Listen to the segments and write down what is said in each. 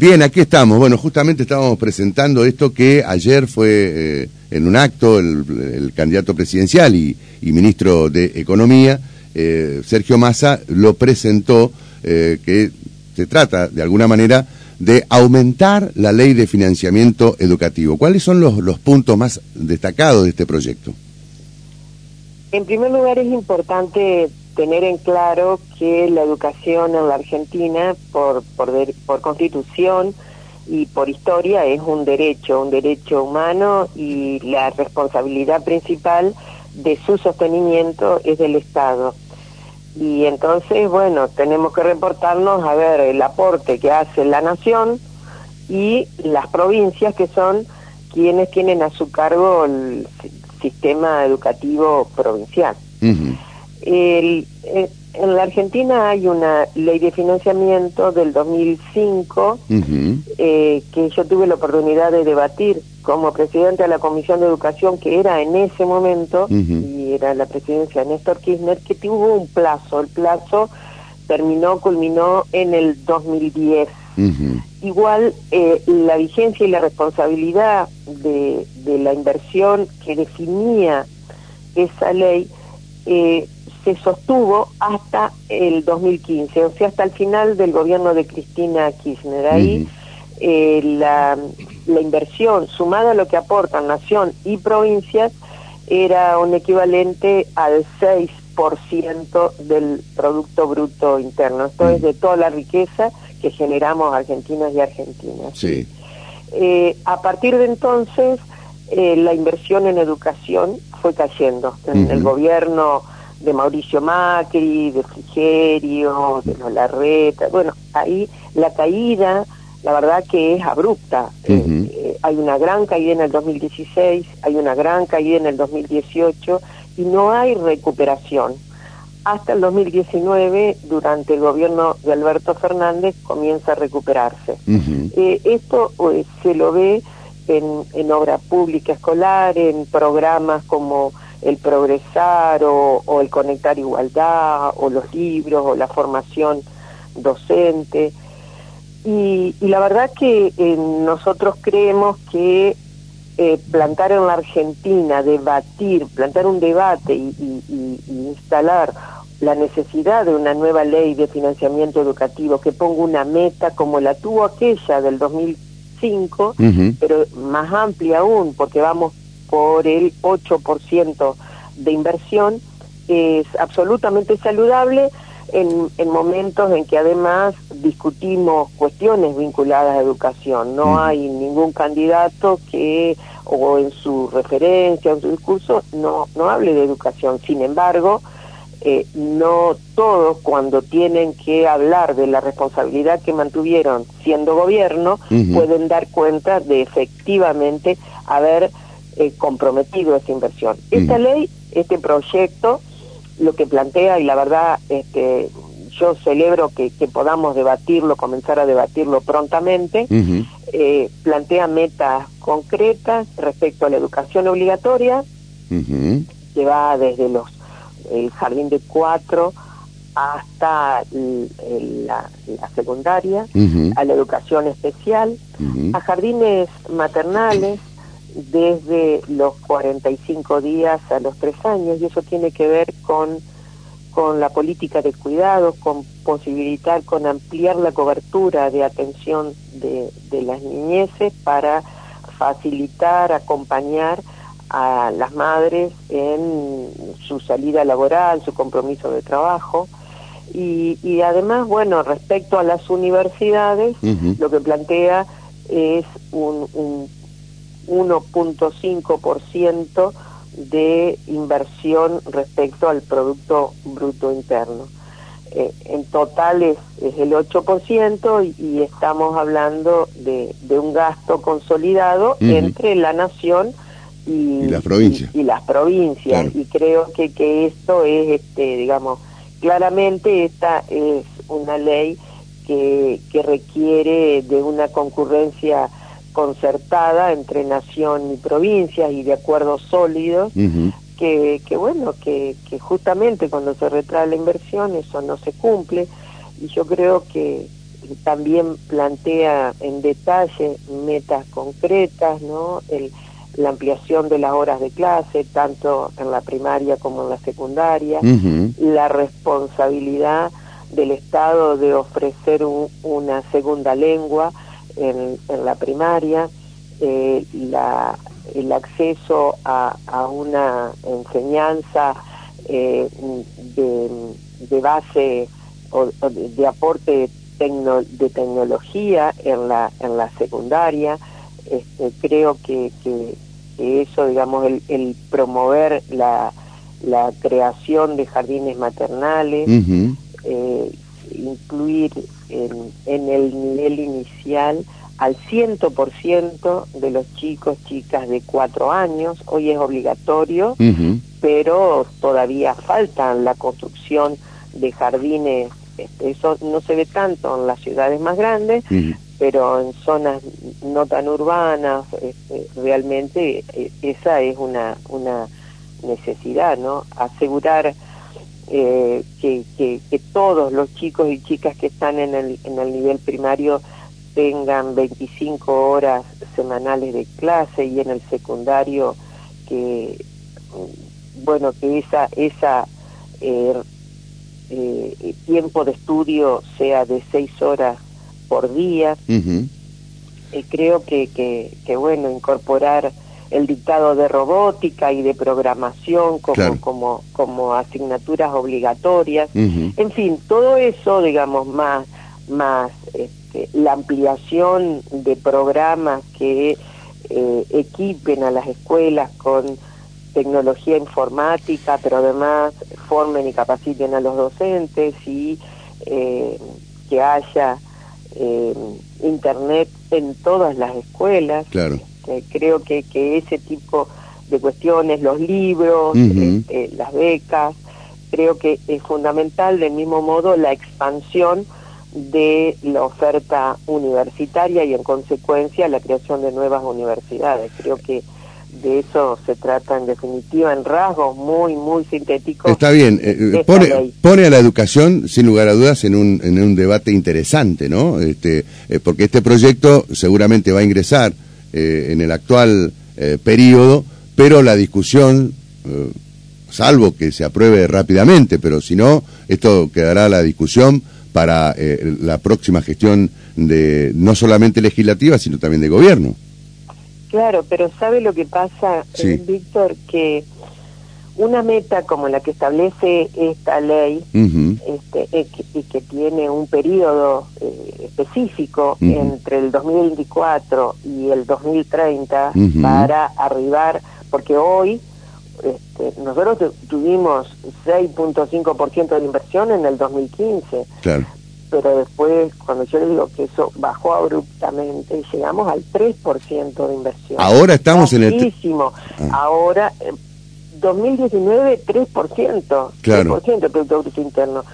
Bien, aquí estamos. Bueno, justamente estábamos presentando esto que ayer fue eh, en un acto el, candidato presidencial y, ministro de Economía, eh, Sergio Massa, lo presentó, eh, que se trata de alguna manera de aumentar la ley de financiamiento educativo. ¿Cuáles son los, los puntos más destacados de este proyecto? En primer lugar, es importante tener en claro que la educación en la Argentina, por, por, por constitución y por historia, es un derecho, un derecho humano y la responsabilidad principal de su sostenimiento es del Estado. Y entonces, bueno, tenemos que reportarnos a ver el aporte que hace la nación y las provincias que son quienes tienen a su cargo el sistema educativo provincial. El, eh, en la Argentina hay una ley de financiamiento del 2005 eh, que yo tuve la oportunidad de debatir como presidente de la Comisión de Educación, que era en ese momento, y era la presidencia de Néstor Kirchner, que tuvo un plazo. El plazo terminó, culminó en el 2010. Igual eh, la vigencia y la responsabilidad de, de la inversión que definía esa ley eh, se sostuvo hasta el 2015, o sea, hasta el final del gobierno de Cristina Kirchner. Ahí eh, la, la, inversión, sumada a lo que aportan nación y provincias, era un equivalente al 6% del Producto Bruto Interno. Esto es de toda la riqueza que generamos argentinos y argentinas. Sí. Eh, a partir de entonces, eh, la inversión en educación fue cayendo. En el gobierno de Mauricio Macri, de Frigerio, de los Larreta, bueno, ahí la caída, la verdad que es abrupta. Eh, eh, hay una gran caída en el 2016, hay una gran caída en el 2018 y no hay recuperación. Hasta el 2019, durante el gobierno de Alberto Fernández, comienza a recuperarse. Eh, esto se lo ve en, en obra pública escolar, en programas como el progresar o, el conectar igualdad o los libros o la formación docente. Y, la verdad que eh, nosotros creemos que eh, plantar en la Argentina, debatir, plantar un debate y, instalar la necesidad de una nueva ley de financiamiento educativo que ponga una meta como la tuvo aquella del 2005, pero más amplia aún, porque vamos por el 8% de inversión es absolutamente saludable en, en, momentos en que además discutimos cuestiones vinculadas a educación. No hay ningún candidato que, o en su referencia, o en su discurso, no, no hable de educación. Sin embargo, eh, no todos cuando tienen que hablar de la responsabilidad que mantuvieron siendo gobierno, pueden dar cuenta de efectivamente haber eh, comprometido esa inversión. Esta ley, este proyecto, lo que plantea, y la verdad, este, yo celebro que, podamos debatirlo, comenzar a debatirlo prontamente, eh, plantea metas concretas respecto a la educación obligatoria, que va desde los el jardín de cuatro hasta la, secundaria, a la educación especial, a jardines maternales, desde los 45 días a los 3 años y eso tiene que ver con, con la política de cuidados, con posibilitar, con ampliar la cobertura de atención de, de las niñeces para facilitar, acompañar a las madres en su salida laboral, su compromiso de trabajo. Y, y además, bueno, respecto a las universidades, lo que plantea es un, un 1.5% de inversión respecto al Producto Bruto Interno. Eh, en total es, el 8% y, estamos hablando de, un gasto consolidado entre la nación y, las provincias. Y, las provincias. Y creo que, que esto es, este, digamos, claramente esta es una ley que, que requiere de una concurrencia concertada entre nación y provincias y de acuerdos sólidos, que, que bueno, que, que justamente cuando se retrae la inversión eso no se cumple. Y yo creo que también plantea en detalle metas concretas, ¿no? El, la ampliación de las horas de clase, tanto en la primaria como en la secundaria, la responsabilidad del Estado de ofrecer una segunda lengua en, la primaria, eh, la, el acceso a, una enseñanza eh, de, base o, de, aporte de tecnología en la, en la secundaria, este, creo que, que, eso, digamos, el, promover la, la, creación de jardines maternales, eh, incluir en, en, el nivel inicial al ciento por ciento de los chicos, chicas de cuatro años, hoy es obligatorio, pero todavía falta la construcción de jardines, este, eso no se ve tanto en las ciudades más grandes, pero en zonas no tan urbanas, este, realmente eh, esa es una, una necesidad, ¿no? Asegurar eh, que, que, todos los chicos y chicas que están en el, en el nivel primario tengan 25 horas semanales de clase y en el secundario que, bueno, que esa, esa eh, tiempo de estudio sea de 6 horas por día. Eh, creo que, que, bueno, incorporar el dictado de robótica y de programación como, como, como asignaturas obligatorias. En fin, todo eso, digamos, más, más este, la ampliación de programas que eh, equipen a las escuelas con tecnología informática, pero además formen y capaciten a los docentes y eh, que haya eh, internet en todas las escuelas. Claro. Creo que, que ese tipo de cuestiones, los libros, este, las becas, creo que es fundamental, del mismo modo, la expansión de la oferta universitaria y en consecuencia la creación de nuevas universidades. Creo que de eso se trata en definitiva, en rasgos muy, muy sintéticos. Está bien, eh, eh, pone, pone, a la educación, sin lugar a dudas, en un, en un debate interesante, ¿no? Este, eh, porque este proyecto seguramente va a ingresar en el actual periodo, pero la discusión, salvo que se apruebe rápidamente, pero si no, esto quedará la discusión para la próxima gestión de no solamente legislativa, sino también de gobierno. Claro, pero ¿sabe lo que pasa, eh, Víctor? Que una meta como la que establece esta ley este, eh, y que tiene un periodo eh, específico entre el 2024 y el 2030 para arribar, porque hoy este, nosotros tuvimos 6.5% de inversión en el 2015. Claro pero después, cuando yo le digo que eso bajó abruptamente, llegamos al 3% de inversión. Ahora estamos en el... Ah. Ahora, 2019, 3%. Claro. 3% del Producto Bruto Interno.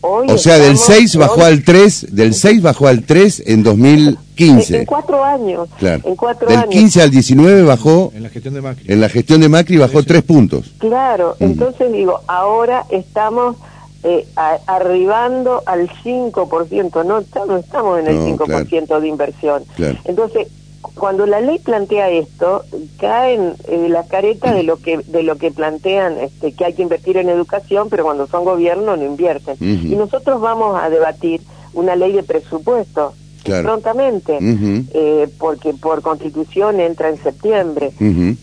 o sea, del 6 bajó al 3, del 6 bajó al 3 en 2015. En, cuatro años. Claro. En cuatro del 15 al 19 bajó... En la gestión de Macri. En la gestión de Macri bajó 3 puntos. Claro, entonces digo, ahora estamos eh, arribando al 5%, no, no estamos en el 5% de inversión. Entonces, cuando la ley plantea esto, caen eh, las caretas de lo que de lo que plantean este, que hay que invertir en educación, pero cuando son gobierno no invierten. Y nosotros vamos a debatir una ley de presupuesto prontamente, eh, porque por constitución entra en septiembre.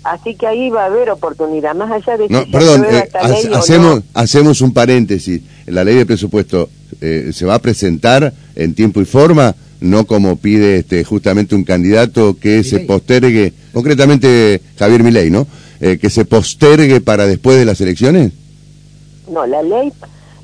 Así que ahí va a haber oportunidad, más allá de no, perdón, eh, hacemos, hacemos un paréntesis. La ley de presupuesto eh, se va a presentar en tiempo y forma, no como pide este, justamente un candidato que se postergue, concretamente Javier Milei, ¿no? que se postergue para después de las elecciones. No, la ley,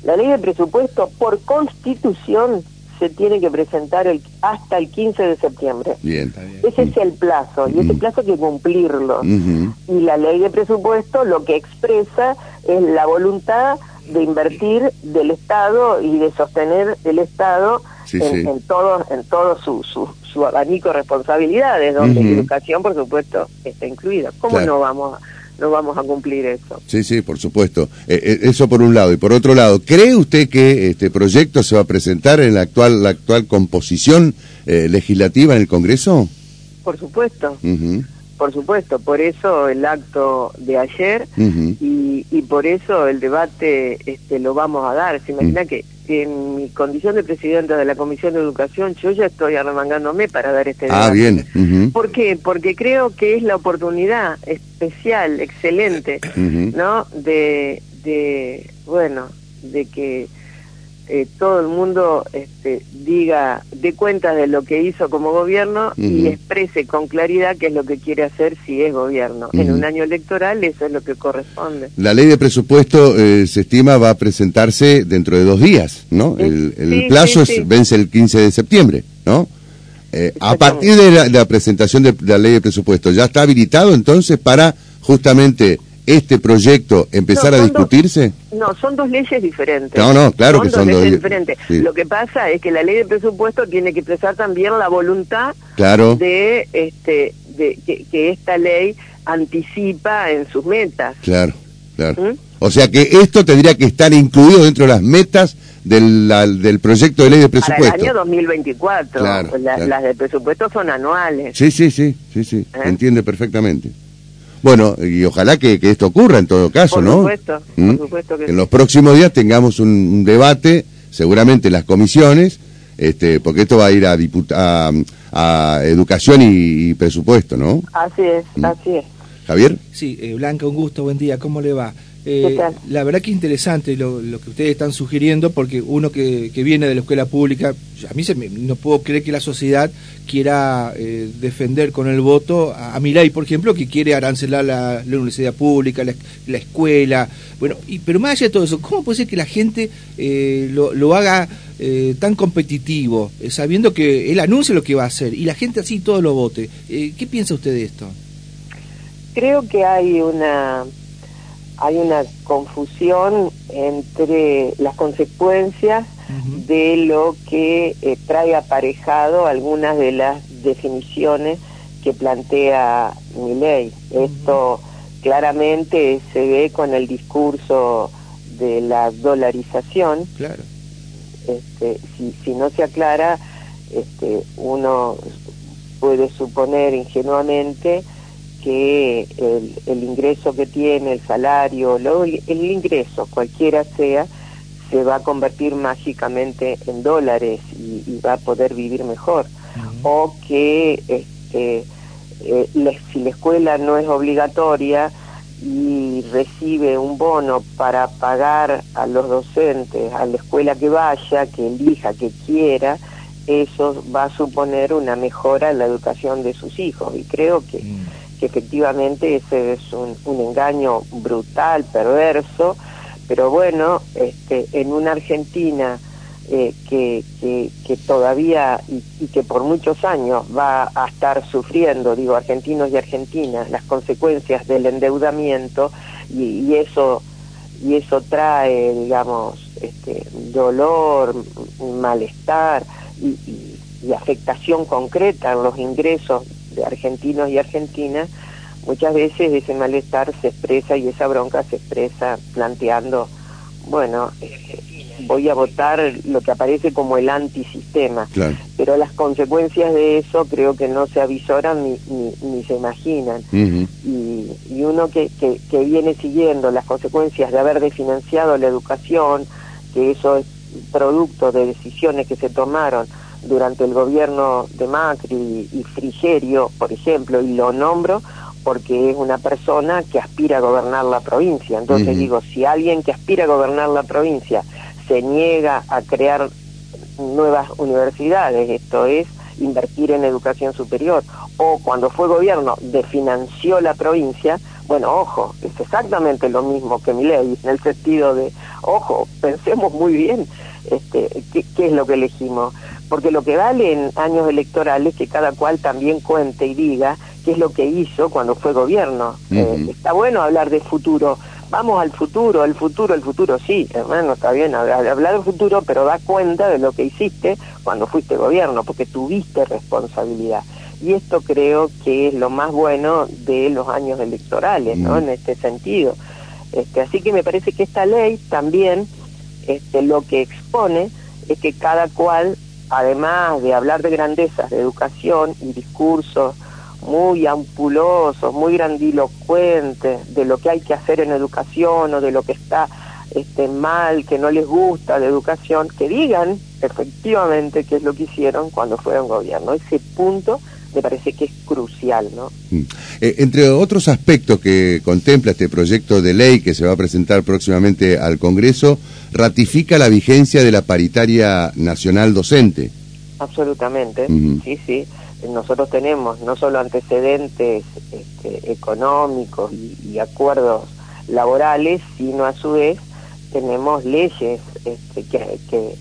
la ley de presupuesto por constitución se tiene que presentar el, hasta el 15 de septiembre. Bien. Ese es el plazo, y ese plazo hay que cumplirlo. Y la ley de presupuesto lo que expresa es la voluntad de invertir del Estado y de sostener el Estado en, todo, en todo su, su, abanico de responsabilidades, donde la educación, por supuesto, está incluida. ¿Cómo no vamos no vamos a cumplir eso. Sí, sí, por supuesto. Eh, eh, eso por un lado. Y por otro lado, ¿cree usted que este proyecto se va a presentar en la actual, la actual composición eh, legislativa en el Congreso? Por supuesto. Por supuesto, por eso el acto de ayer y, y, por eso el debate este, lo vamos a dar. Se imagina que en mi condición de presidenta de la Comisión de Educación, yo ya estoy arremangándome para dar este ah, debate. Ah, bien. ¿Por qué? Porque creo que es la oportunidad especial, excelente, ¿no? De, de, bueno, de que eh, todo el mundo este, diga, dé cuenta de lo que hizo como gobierno y exprese con claridad qué es lo que quiere hacer si es gobierno. En un año electoral eso es lo que corresponde. La ley de presupuesto eh, se estima va a presentarse dentro de dos días, ¿no? El, plazo vence el 15 de septiembre, ¿no? Eh, a partir de la, de la presentación de la ley de presupuesto, ¿ya está habilitado entonces para justamente este proyecto empezar a discutirse? no, son dos leyes diferentes. No, no, claro que son dos leyes diferentes. Lo que pasa es que la ley de presupuesto tiene que expresar también la voluntad claro. de este de que, esta ley anticipa en sus metas. Claro, claro. ¿Mm? O sea que esto tendría que estar incluido dentro de las metas del, del proyecto de ley de presupuesto. Para el año 2024. Las de presupuesto son anuales. Sí, sí, sí, sí, sí. ¿Eh? Entiende perfectamente. Bueno, y ojalá que, esto ocurra en todo caso, ¿no? Supuesto, por ¿Mm? supuesto que En los próximos días tengamos un, debate, seguramente en las comisiones, este, porque esto va a ir a, a, a educación y, presupuesto, ¿no? Así es, ¿Mm? así es. Javier. Sí, eh, Blanca, un gusto, buen día, ¿cómo le va? Eh, la verdad que interesante lo, que ustedes están sugiriendo, porque uno que, viene de la escuela pública, a mí se no puedo creer que la sociedad quiera eh, defender con el voto a, mi ley, por ejemplo, que quiere arancelar la, universidad pública, la, escuela. Bueno, y, pero más allá de todo eso, ¿cómo puede ser que la gente eh, lo, haga tan competitivo, sabiendo que él anuncia lo que va a hacer y la gente así todo lo vote? ¿Qué piensa usted de esto? Creo que hay una hay una confusión entre las consecuencias de lo que eh, trae aparejado algunas de las definiciones que plantea mi ley. Esto claramente se ve con el discurso de la dolarización. Claro. Este, si, si no se aclara, este, uno puede suponer ingenuamente que el, ingreso que tiene, el salario, el ingreso, cualquiera sea, se va a convertir mágicamente en dólares y, va a poder vivir mejor. O que este, eh, si la escuela no es obligatoria y recibe un bono para pagar a los docentes, a la escuela que vaya, que elija, que quiera, eso va a suponer una mejora en la educación de sus hijos. Y creo que que efectivamente ese es un, engaño brutal, perverso, pero bueno, este, en una Argentina eh, que, que, todavía y, que por muchos años va a estar sufriendo, digo, argentinos y argentinas, las consecuencias del endeudamiento y, eso y eso trae, digamos, este, dolor, malestar y, y afectación concreta en los ingresos de argentinos y argentinas, muchas veces ese malestar se expresa y esa bronca se expresa planteando, bueno, voy a votar lo que aparece como el antisistema, pero las consecuencias de eso creo que no se avisoran ni, ni, se imaginan. y, y, uno que, que, que viene siguiendo las consecuencias de haber desfinanciado la educación, que eso es producto de decisiones que se tomaron durante el gobierno de Macri y Frigerio, por ejemplo, y lo nombro porque es una persona que aspira a gobernar la provincia. Entonces digo, si alguien que aspira a gobernar la provincia se niega a crear nuevas universidades, esto es invertir en educación superior, o cuando fue gobierno desfinanció la provincia, bueno, ojo, es exactamente lo mismo que mi ley, en el sentido de, ojo, pensemos muy bien este, qué, qué es lo que elegimos porque lo que vale en años electorales que cada cual también cuente y diga qué es lo que hizo cuando fue gobierno. Eh, está bueno hablar de futuro, vamos al futuro, el futuro, el futuro, sí, hermano, está bien hablar, del futuro, pero da cuenta de lo que hiciste cuando fuiste gobierno, porque tuviste responsabilidad. Y esto creo que es lo más bueno de los años electorales, ¿no? En este sentido. Este, así que me parece que esta ley también este, lo que expone es que cada cual, además de hablar de grandezas de educación y discursos muy ampulosos, muy grandilocuentes de lo que hay que hacer en educación o de lo que está este, mal, que no les gusta de educación, que digan efectivamente qué es lo que hicieron cuando fueron gobierno. Ese punto me parece que es crucial, ¿no? Mm. Eh, entre otros aspectos que contempla este proyecto de ley que se va a presentar próximamente al Congreso, ratifica la vigencia de la paritaria nacional docente. Absolutamente, sí, sí. Nosotros tenemos no solo antecedentes este, económicos y, acuerdos laborales, sino a su vez tenemos leyes este, que, que,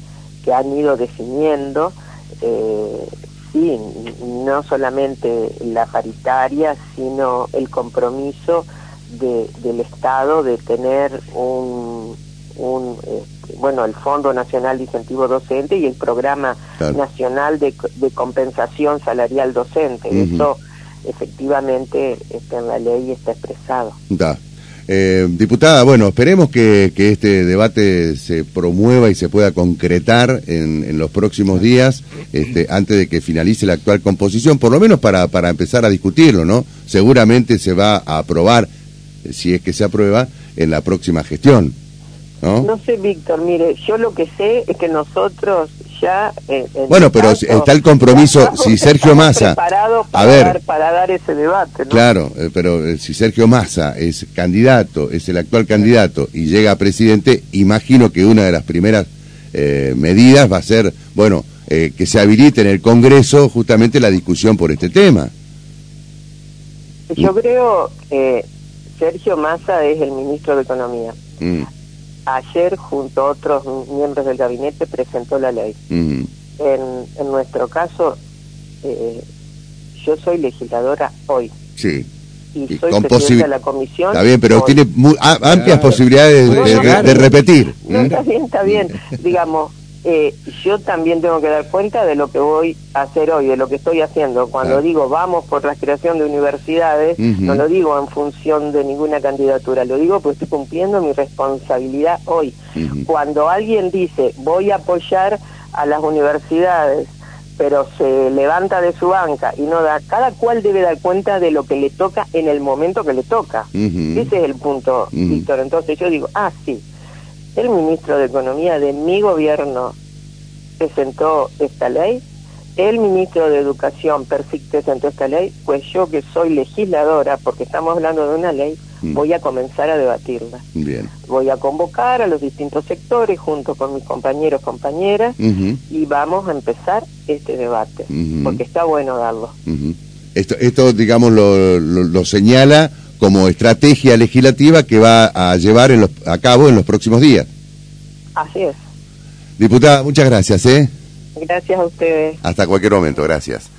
que, han ido definiendo eh, sí, no solamente la paritaria, sino el compromiso de, del Estado de tener un, un este, bueno, el Fondo Nacional de Incentivo Docente y el Programa Nacional de, de, Compensación Salarial Docente. Eso efectivamente este, en la ley está expresado. Eh, diputada, bueno, esperemos que, este debate se promueva y se pueda concretar en, los próximos días, este, antes de que finalice la actual composición, por lo menos para, para empezar a discutirlo, ¿no? Seguramente se va a aprobar, si es que se aprueba, en la próxima gestión. ¿No? no sé, Víctor, mire, yo lo que sé es que nosotros ya... Eh, bueno, pero está el compromiso, si Sergio Massa... Para a ver, dar, para dar ese debate, Claro, eh, pero eh, si Sergio Massa es candidato, es el actual candidato y llega a presidente, imagino que una de las primeras medidas va a ser, bueno, que se habilite en el Congreso justamente la discusión por este tema. Yo creo que Sergio Massa es el ministro de Economía. Mm ayer junto a otros miembros del gabinete presentó la ley. en, en, nuestro caso, eh, yo soy legisladora hoy. Sí. Y, soy presidenta de la comisión. Está bien, pero tiene amplias posibilidades de, repetir. está bien, está bien. Digamos, eh, yo también tengo que dar cuenta de lo que voy a hacer hoy, de lo que estoy haciendo. Cuando digo vamos por la creación de universidades, no lo digo en función de ninguna candidatura, lo digo porque estoy cumpliendo mi responsabilidad hoy. Cuando alguien dice voy a apoyar a las universidades, pero se levanta de su banca y no da, cada cual debe dar cuenta de lo que le toca en el momento que le toca. Ese es el punto, Víctor. Entonces yo digo, ah, sí el ministro de Economía de mi gobierno presentó esta ley, el ministro de Educación presentó esta ley, pues yo que soy legisladora, porque estamos hablando de una ley, mm. voy a comenzar a debatirla. Bien. Voy a convocar a los distintos sectores junto con mis compañeros, compañeras, y vamos a empezar este debate, porque está bueno darlo. Esto, esto, digamos, lo, lo señala como estrategia legislativa que va a llevar a cabo en los próximos días. Así es. Diputada, muchas gracias. ¿eh? Gracias a ustedes. Hasta cualquier momento, gracias.